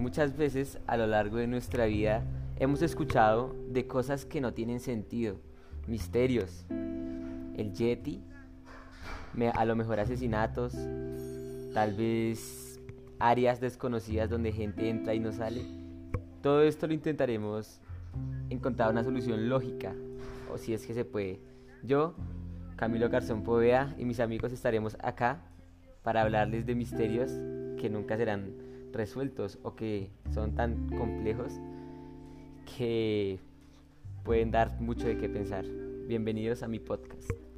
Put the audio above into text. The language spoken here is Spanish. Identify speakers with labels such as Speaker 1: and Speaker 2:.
Speaker 1: Muchas veces a lo largo de nuestra vida hemos escuchado de cosas que no tienen sentido, misterios, el Yeti, a lo mejor asesinatos, tal vez áreas desconocidas donde gente entra y no sale. Todo esto lo intentaremos encontrar una solución lógica, o si es que se puede. Yo, Camilo Garzón Povea y mis amigos estaremos acá para hablarles de misterios que nunca serán resueltos o que son tan complejos que pueden dar mucho de qué pensar. Bienvenidos a mi podcast.